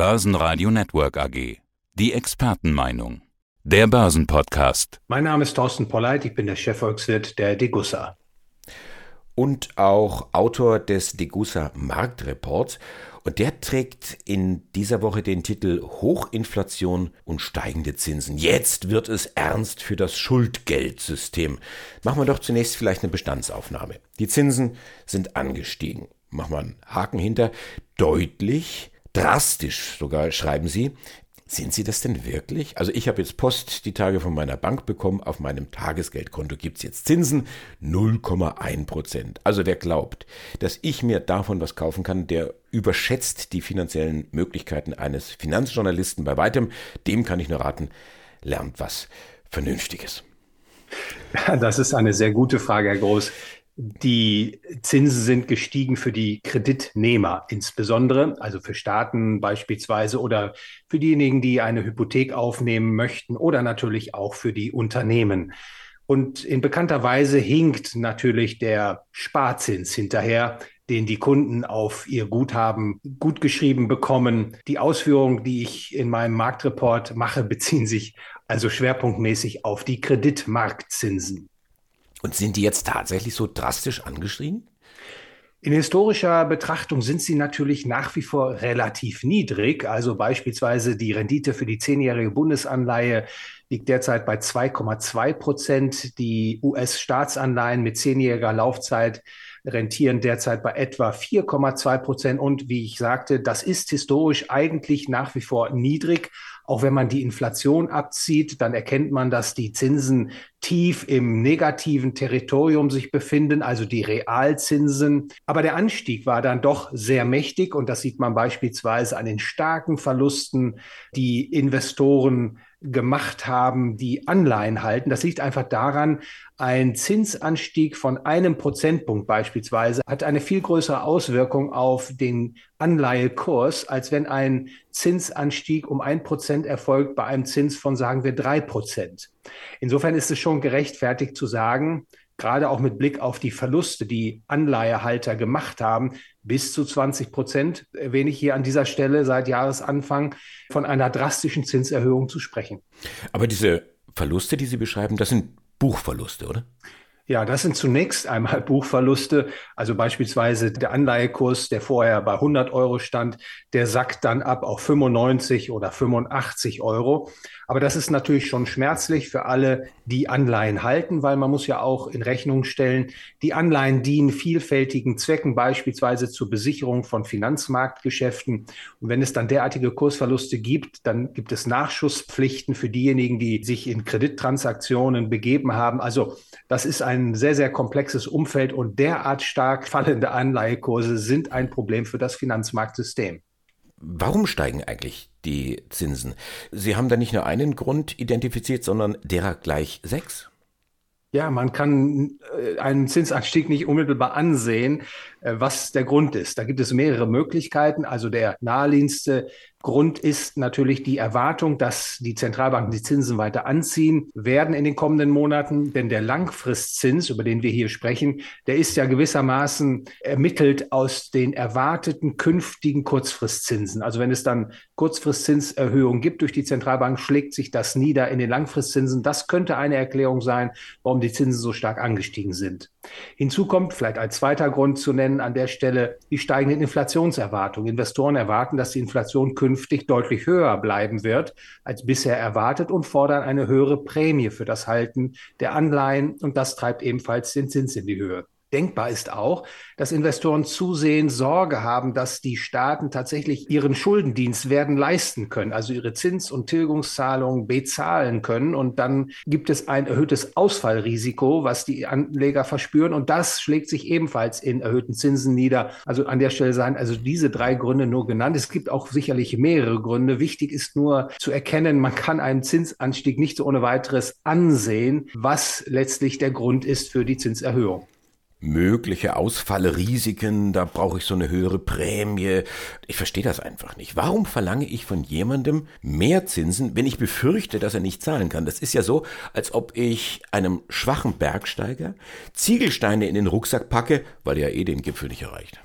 Börsenradio Network AG. Die Expertenmeinung. Der Börsenpodcast. Mein Name ist Thorsten Polleit, ich bin der Chefvolkswirt der Degussa. Und auch Autor des Degussa Marktreports. Und der trägt in dieser Woche den Titel Hochinflation und steigende Zinsen. Jetzt wird es ernst für das Schuldgeldsystem. Machen wir doch zunächst vielleicht eine Bestandsaufnahme. Die Zinsen sind angestiegen. Machen wir einen Haken hinter. Deutlich, drastisch sogar, schreiben Sie. Sind Sie das denn wirklich? Also ich habe jetzt Post die Tage von meiner Bank bekommen. Auf meinem Tagesgeldkonto gibt es jetzt Zinsen 0,1 Prozent. Also wer glaubt, dass ich mir davon was kaufen kann, der überschätzt die finanziellen Möglichkeiten eines Finanzjournalisten bei weitem. Dem kann ich nur raten, lernt was Vernünftiges. Das ist eine sehr gute Frage, Herr Groß. Die Zinsen sind gestiegen für die Kreditnehmer insbesondere, also für Staaten beispielsweise oder für diejenigen, die eine Hypothek aufnehmen möchten oder natürlich auch für die Unternehmen. Und in bekannter Weise hinkt natürlich der Sparzins hinterher, den die Kunden auf ihr Guthaben gut geschrieben bekommen. Die Ausführungen, die ich in meinem Marktreport mache, beziehen sich also schwerpunktmäßig auf die Kreditmarktzinsen. Und sind die jetzt tatsächlich so drastisch angestiegen? In historischer Betrachtung sind sie natürlich nach wie vor relativ niedrig. Also beispielsweise die Rendite für die zehnjährige Bundesanleihe liegt derzeit bei 2,2 Prozent. Die US-Staatsanleihen mit zehnjähriger Laufzeit rentieren derzeit bei etwa 4,2 Prozent. Und wie ich sagte, das ist historisch eigentlich nach wie vor niedrig. Auch wenn man die Inflation abzieht, dann erkennt man, dass die Zinsen tief im negativen Territorium sich befinden, also die Realzinsen. Aber der Anstieg war dann doch sehr mächtig und das sieht man beispielsweise an den starken Verlusten, die Investoren gemacht haben, die Anleihen halten. Das liegt einfach daran, ein Zinsanstieg von einem Prozentpunkt beispielsweise hat eine viel größere Auswirkung auf den Anleihekurs, als wenn ein Zinsanstieg um ein Prozent erfolgt bei einem Zins von, sagen wir, drei Prozent. Insofern ist es schon gerechtfertigt zu sagen, gerade auch mit Blick auf die Verluste, die Anleihehalter gemacht haben, bis zu 20 Prozent, erwähne ich hier an dieser Stelle seit Jahresanfang von einer drastischen Zinserhöhung zu sprechen. Aber diese Verluste, die Sie beschreiben, das sind Buchverluste, oder? Ja, das sind zunächst einmal Buchverluste. Also beispielsweise der Anleihekurs, der vorher bei 100 Euro stand, der sackt dann ab auf 95 oder 85 Euro. Aber das ist natürlich schon schmerzlich für alle, die Anleihen halten, weil man muss ja auch in Rechnung stellen, die Anleihen dienen vielfältigen Zwecken, beispielsweise zur Besicherung von Finanzmarktgeschäften. Und wenn es dann derartige Kursverluste gibt, dann gibt es Nachschusspflichten für diejenigen, die sich in Kredittransaktionen begeben haben. Also das ist ein sehr, sehr komplexes Umfeld und derart stark fallende Anleihekurse sind ein Problem für das Finanzmarktsystem. Warum steigen eigentlich die Zinsen? Sie haben da nicht nur einen Grund identifiziert, sondern derer gleich sechs. Ja, man kann äh, einen Zinsanstieg nicht unmittelbar ansehen, äh, was der Grund ist. Da gibt es mehrere Möglichkeiten. Also der naheliegendste Grund ist natürlich die Erwartung, dass die Zentralbanken die Zinsen weiter anziehen werden in den kommenden Monaten. Denn der Langfristzins, über den wir hier sprechen, der ist ja gewissermaßen ermittelt aus den erwarteten künftigen Kurzfristzinsen. Also wenn es dann Kurzfristzinserhöhungen gibt durch die Zentralbank, schlägt sich das nieder in den Langfristzinsen. Das könnte eine Erklärung sein, warum die Zinsen so stark angestiegen sind. Hinzu kommt vielleicht als zweiter Grund zu nennen an der Stelle die steigenden Inflationserwartungen. Investoren erwarten, dass die Inflation künftig deutlich höher bleiben wird als bisher erwartet und fordern eine höhere Prämie für das Halten der Anleihen und das treibt ebenfalls den Zins in die Höhe. Denkbar ist auch, dass Investoren zusehends Sorge haben, dass die Staaten tatsächlich ihren Schuldendienst werden leisten können, also ihre Zins- und Tilgungszahlungen bezahlen können. Und dann gibt es ein erhöhtes Ausfallrisiko, was die Anleger verspüren. Und das schlägt sich ebenfalls in erhöhten Zinsen nieder. Also an der Stelle seien also diese drei Gründe nur genannt. Es gibt auch sicherlich mehrere Gründe. Wichtig ist nur zu erkennen, man kann einen Zinsanstieg nicht so ohne weiteres ansehen, was letztlich der Grund ist für die Zinserhöhung mögliche Ausfallrisiken, da brauche ich so eine höhere Prämie. Ich verstehe das einfach nicht. Warum verlange ich von jemandem mehr Zinsen, wenn ich befürchte, dass er nicht zahlen kann? Das ist ja so, als ob ich einem schwachen Bergsteiger Ziegelsteine in den Rucksack packe, weil er eh den Gipfel nicht erreicht.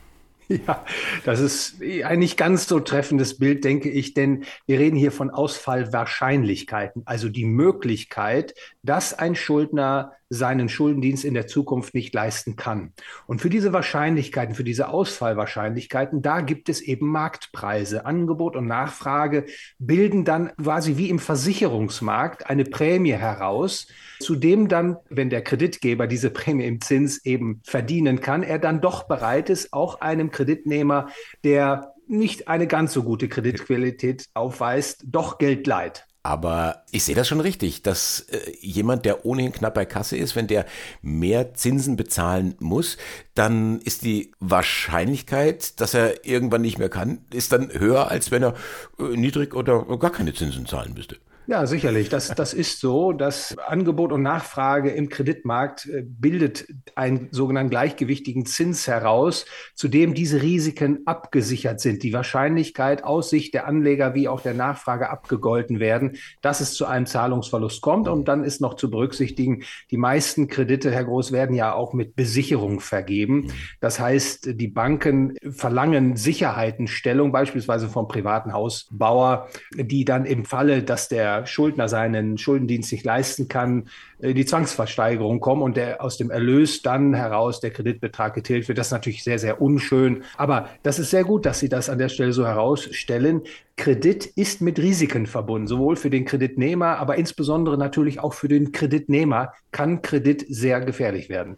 Ja, das ist ein nicht ganz so treffendes Bild, denke ich, denn wir reden hier von Ausfallwahrscheinlichkeiten, also die Möglichkeit, dass ein Schuldner seinen Schuldendienst in der Zukunft nicht leisten kann. Und für diese Wahrscheinlichkeiten, für diese Ausfallwahrscheinlichkeiten, da gibt es eben Marktpreise. Angebot und Nachfrage bilden dann quasi wie im Versicherungsmarkt eine Prämie heraus, zu dem dann, wenn der Kreditgeber diese Prämie im Zins eben verdienen kann, er dann doch bereit ist, auch einem Kreditnehmer, der nicht eine ganz so gute Kreditqualität aufweist, doch Geld leiht. Aber ich sehe das schon richtig, dass äh, jemand, der ohnehin knapp bei Kasse ist, wenn der mehr Zinsen bezahlen muss, dann ist die Wahrscheinlichkeit, dass er irgendwann nicht mehr kann, ist dann höher, als wenn er äh, niedrig oder gar keine Zinsen zahlen müsste. Ja, sicherlich. Das, das ist so. Das Angebot und Nachfrage im Kreditmarkt äh, bildet einen sogenannten gleichgewichtigen Zins heraus, zu dem diese Risiken abgesichert sind. Die Wahrscheinlichkeit aus Sicht der Anleger wie auch der Nachfrage abgegolten werden, dass es zu einem Zahlungsverlust kommt. Und dann ist noch zu berücksichtigen, die meisten Kredite, Herr Groß, werden ja auch mit Besicherung vergeben. Das heißt, die Banken verlangen Sicherheitenstellung, beispielsweise vom privaten Hausbauer, die dann im Falle, dass der Schuldner seinen Schuldendienst nicht leisten kann, in äh, die Zwangsversteigerung kommen und der aus dem Erlös dann heraus der Kreditbetrag getilgt wird. Das ist natürlich sehr, sehr unschön. Aber das ist sehr gut, dass Sie das an der Stelle so herausstellen. Kredit ist mit Risiken verbunden, sowohl für den Kreditnehmer, aber insbesondere natürlich auch für den Kreditnehmer kann Kredit sehr gefährlich werden.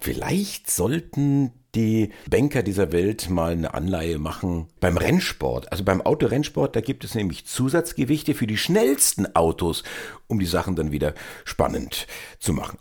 Vielleicht sollten die Banker dieser Welt mal eine Anleihe machen beim Rennsport. Also beim Autorennsport, da gibt es nämlich Zusatzgewichte für die schnellsten Autos, um die Sachen dann wieder spannend zu machen.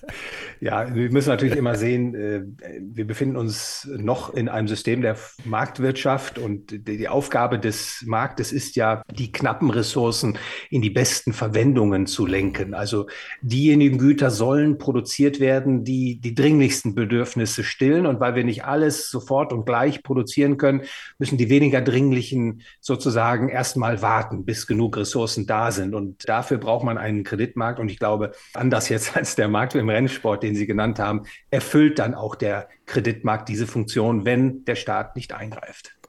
Ja, wir müssen natürlich immer sehen, äh, wir befinden uns noch in einem System der Marktwirtschaft und die Aufgabe des Marktes ist ja, die knappen Ressourcen in die besten Verwendungen zu lenken. Also diejenigen Güter sollen produziert werden, die die dringlichsten Bedürfnisse stillen. Und weil wir nicht alles sofort und gleich produzieren können, müssen die weniger dringlichen sozusagen erstmal warten, bis genug Ressourcen da sind. Und dafür braucht man einen Kreditmarkt. Und ich glaube, anders jetzt als der Markt im Rennsport, den Sie genannt haben, erfüllt dann auch der Kreditmarkt diese Funktion, wenn der Staat nicht eingreift.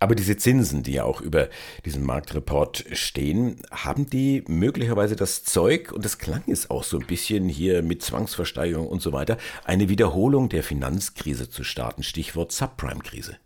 Aber diese Zinsen, die ja auch über diesen Marktreport stehen, haben die möglicherweise das Zeug, und das klang es auch so ein bisschen hier mit Zwangsversteigerung und so weiter, eine Wiederholung der Finanzkrise zu starten, Stichwort Subprime-Krise?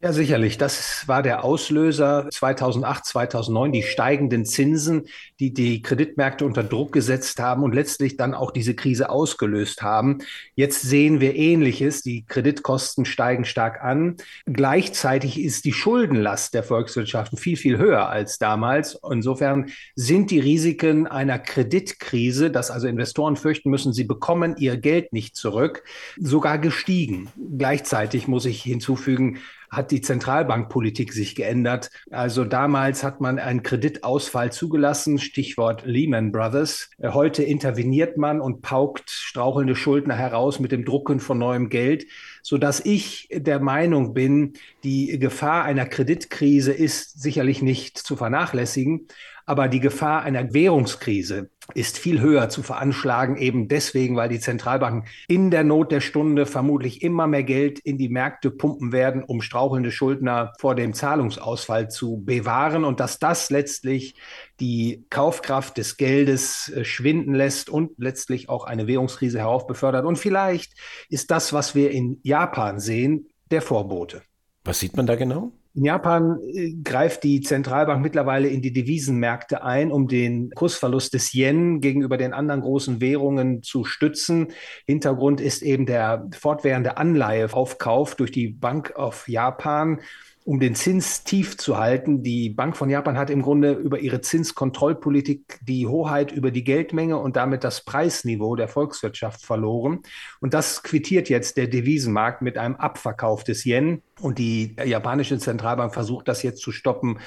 Ja, sicherlich. Das war der Auslöser 2008, 2009, die steigenden Zinsen, die die Kreditmärkte unter Druck gesetzt haben und letztlich dann auch diese Krise ausgelöst haben. Jetzt sehen wir Ähnliches. Die Kreditkosten steigen stark an. Gleichzeitig ist die Schuldenlast der Volkswirtschaften viel, viel höher als damals. Insofern sind die Risiken einer Kreditkrise, dass also Investoren fürchten müssen, sie bekommen ihr Geld nicht zurück, sogar gestiegen. Gleichzeitig muss ich hinzufügen, hat die Zentralbankpolitik sich geändert. Also damals hat man einen Kreditausfall zugelassen, Stichwort Lehman Brothers. Heute interveniert man und paukt strauchelnde Schuldner heraus mit dem Drucken von neuem Geld, so dass ich der Meinung bin, die Gefahr einer Kreditkrise ist sicherlich nicht zu vernachlässigen. Aber die Gefahr einer Währungskrise ist viel höher zu veranschlagen, eben deswegen, weil die Zentralbanken in der Not der Stunde vermutlich immer mehr Geld in die Märkte pumpen werden, um strauchelnde Schuldner vor dem Zahlungsausfall zu bewahren und dass das letztlich die Kaufkraft des Geldes äh, schwinden lässt und letztlich auch eine Währungskrise heraufbefördert. Und vielleicht ist das, was wir in Japan sehen, der Vorbote. Was sieht man da genau? In Japan äh, greift die Zentralbank mittlerweile in die Devisenmärkte ein, um den Kursverlust des Yen gegenüber den anderen großen Währungen zu stützen. Hintergrund ist eben der fortwährende Anleiheaufkauf durch die Bank of Japan um den Zins tief zu halten. Die Bank von Japan hat im Grunde über ihre Zinskontrollpolitik die Hoheit über die Geldmenge und damit das Preisniveau der Volkswirtschaft verloren. Und das quittiert jetzt der Devisenmarkt mit einem Abverkauf des Yen. Und die japanische Zentralbank versucht das jetzt zu stoppen.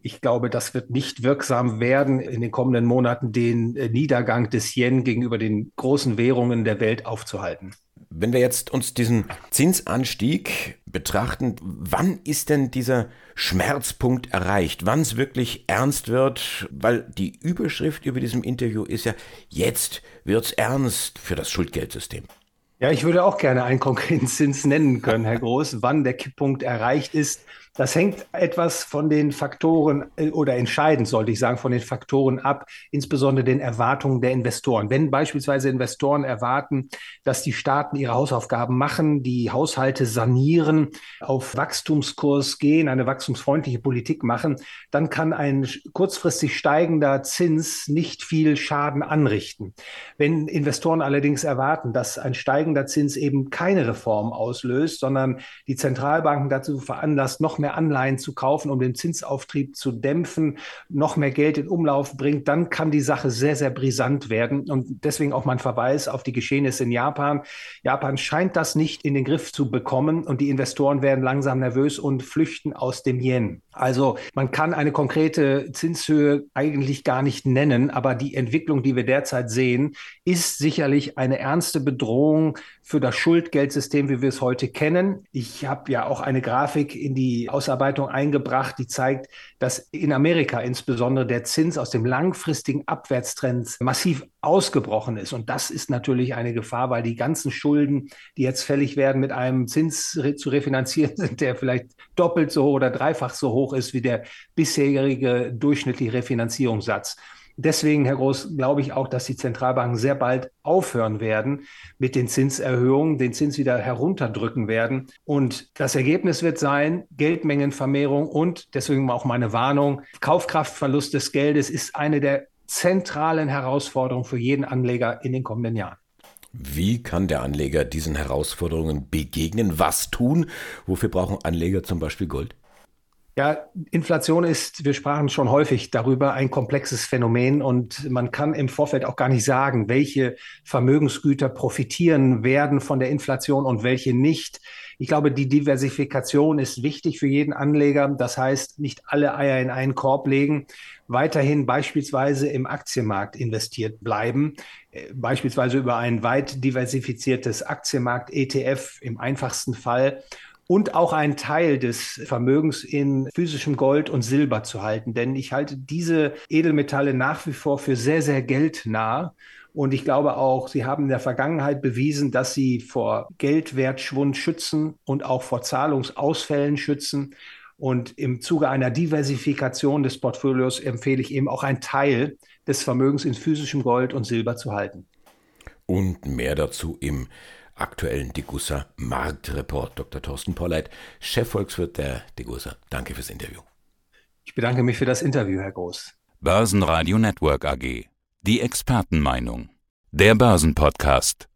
Ich glaube, das wird nicht wirksam werden, in den kommenden Monaten den Niedergang des Yen gegenüber den großen Währungen der Welt aufzuhalten. Wenn wir jetzt uns diesen Zinsanstieg betrachten, wann ist denn dieser Schmerzpunkt erreicht? Wann es wirklich ernst wird? Weil die Überschrift über diesem Interview ist ja, jetzt wird's ernst für das Schuldgeldsystem. Ja, ich würde auch gerne einen konkreten Zins nennen können, Herr Groß, wann der Kipppunkt erreicht ist. Das hängt etwas von den Faktoren äh, oder entscheidend, sollte ich sagen, von den Faktoren ab, insbesondere den Erwartungen der Investoren. Wenn beispielsweise Investoren erwarten, dass die Staaten ihre Hausaufgaben machen, die Haushalte sanieren, auf Wachstumskurs gehen, eine wachstumsfreundliche Politik machen, dann kann ein kurzfristig steigender Zins nicht viel Schaden anrichten. Wenn Investoren allerdings erwarten, dass ein steigender Zins eben keine Reform auslöst, sondern die Zentralbanken dazu veranlasst, noch mehr Anleihen zu kaufen, um den Zinsauftrieb zu dämpfen, noch mehr Geld in Umlauf bringt, dann kann die Sache sehr, sehr brisant werden. Und deswegen auch mein Verweis auf die Geschehnisse in Japan. Japan scheint das nicht in den Griff zu bekommen und die Investoren werden langsam nervös und flüchten aus dem Yen. Also man kann eine konkrete Zinshöhe eigentlich gar nicht nennen, aber die Entwicklung, die wir derzeit sehen, ist sicherlich eine ernste Bedrohung für das Schuldgeldsystem, wie wir es heute kennen. Ich habe ja auch eine Grafik in die Ausarbeitung eingebracht, die zeigt, dass in Amerika insbesondere der Zins aus dem langfristigen Abwärtstrend massiv ausgebrochen ist. Und das ist natürlich eine Gefahr, weil die ganzen Schulden, die jetzt fällig werden, mit einem Zins zu refinanzieren sind, der vielleicht doppelt so oder dreifach so hoch ist wie der bisherige durchschnittliche Refinanzierungssatz. Deswegen, Herr Groß, glaube ich auch, dass die Zentralbanken sehr bald aufhören werden mit den Zinserhöhungen, den Zins wieder herunterdrücken werden. Und das Ergebnis wird sein, Geldmengenvermehrung und deswegen auch meine Warnung, Kaufkraftverlust des Geldes ist eine der zentralen Herausforderungen für jeden Anleger in den kommenden Jahren. Wie kann der Anleger diesen Herausforderungen begegnen? Was tun? Wofür brauchen Anleger zum Beispiel Gold? Ja, Inflation ist, wir sprachen schon häufig darüber, ein komplexes Phänomen und man kann im Vorfeld auch gar nicht sagen, welche Vermögensgüter profitieren werden von der Inflation und welche nicht. Ich glaube, die Diversifikation ist wichtig für jeden Anleger. Das heißt, nicht alle Eier in einen Korb legen, weiterhin beispielsweise im Aktienmarkt investiert bleiben, äh, beispielsweise über ein weit diversifiziertes Aktienmarkt-ETF im einfachsten Fall und auch einen Teil des Vermögens in physischem Gold und Silber zu halten. Denn ich halte diese Edelmetalle nach wie vor für sehr, sehr geldnah. Und ich glaube auch, sie haben in der Vergangenheit bewiesen, dass sie vor Geldwertschwund schützen und auch vor Zahlungsausfällen schützen. Und im Zuge einer Diversifikation des Portfolios empfehle ich eben auch einen Teil des Vermögens in physischem Gold und Silber zu halten. Und mehr dazu im aktuellen Degussa Marktreport. Dr. Thorsten Polleit, Chefvolkswirt der Degussa. Danke fürs Interview. Ich bedanke mich für das Interview, Herr Groß. Börsenradio Network AG. Die Expertenmeinung. Der Börsenpodcast.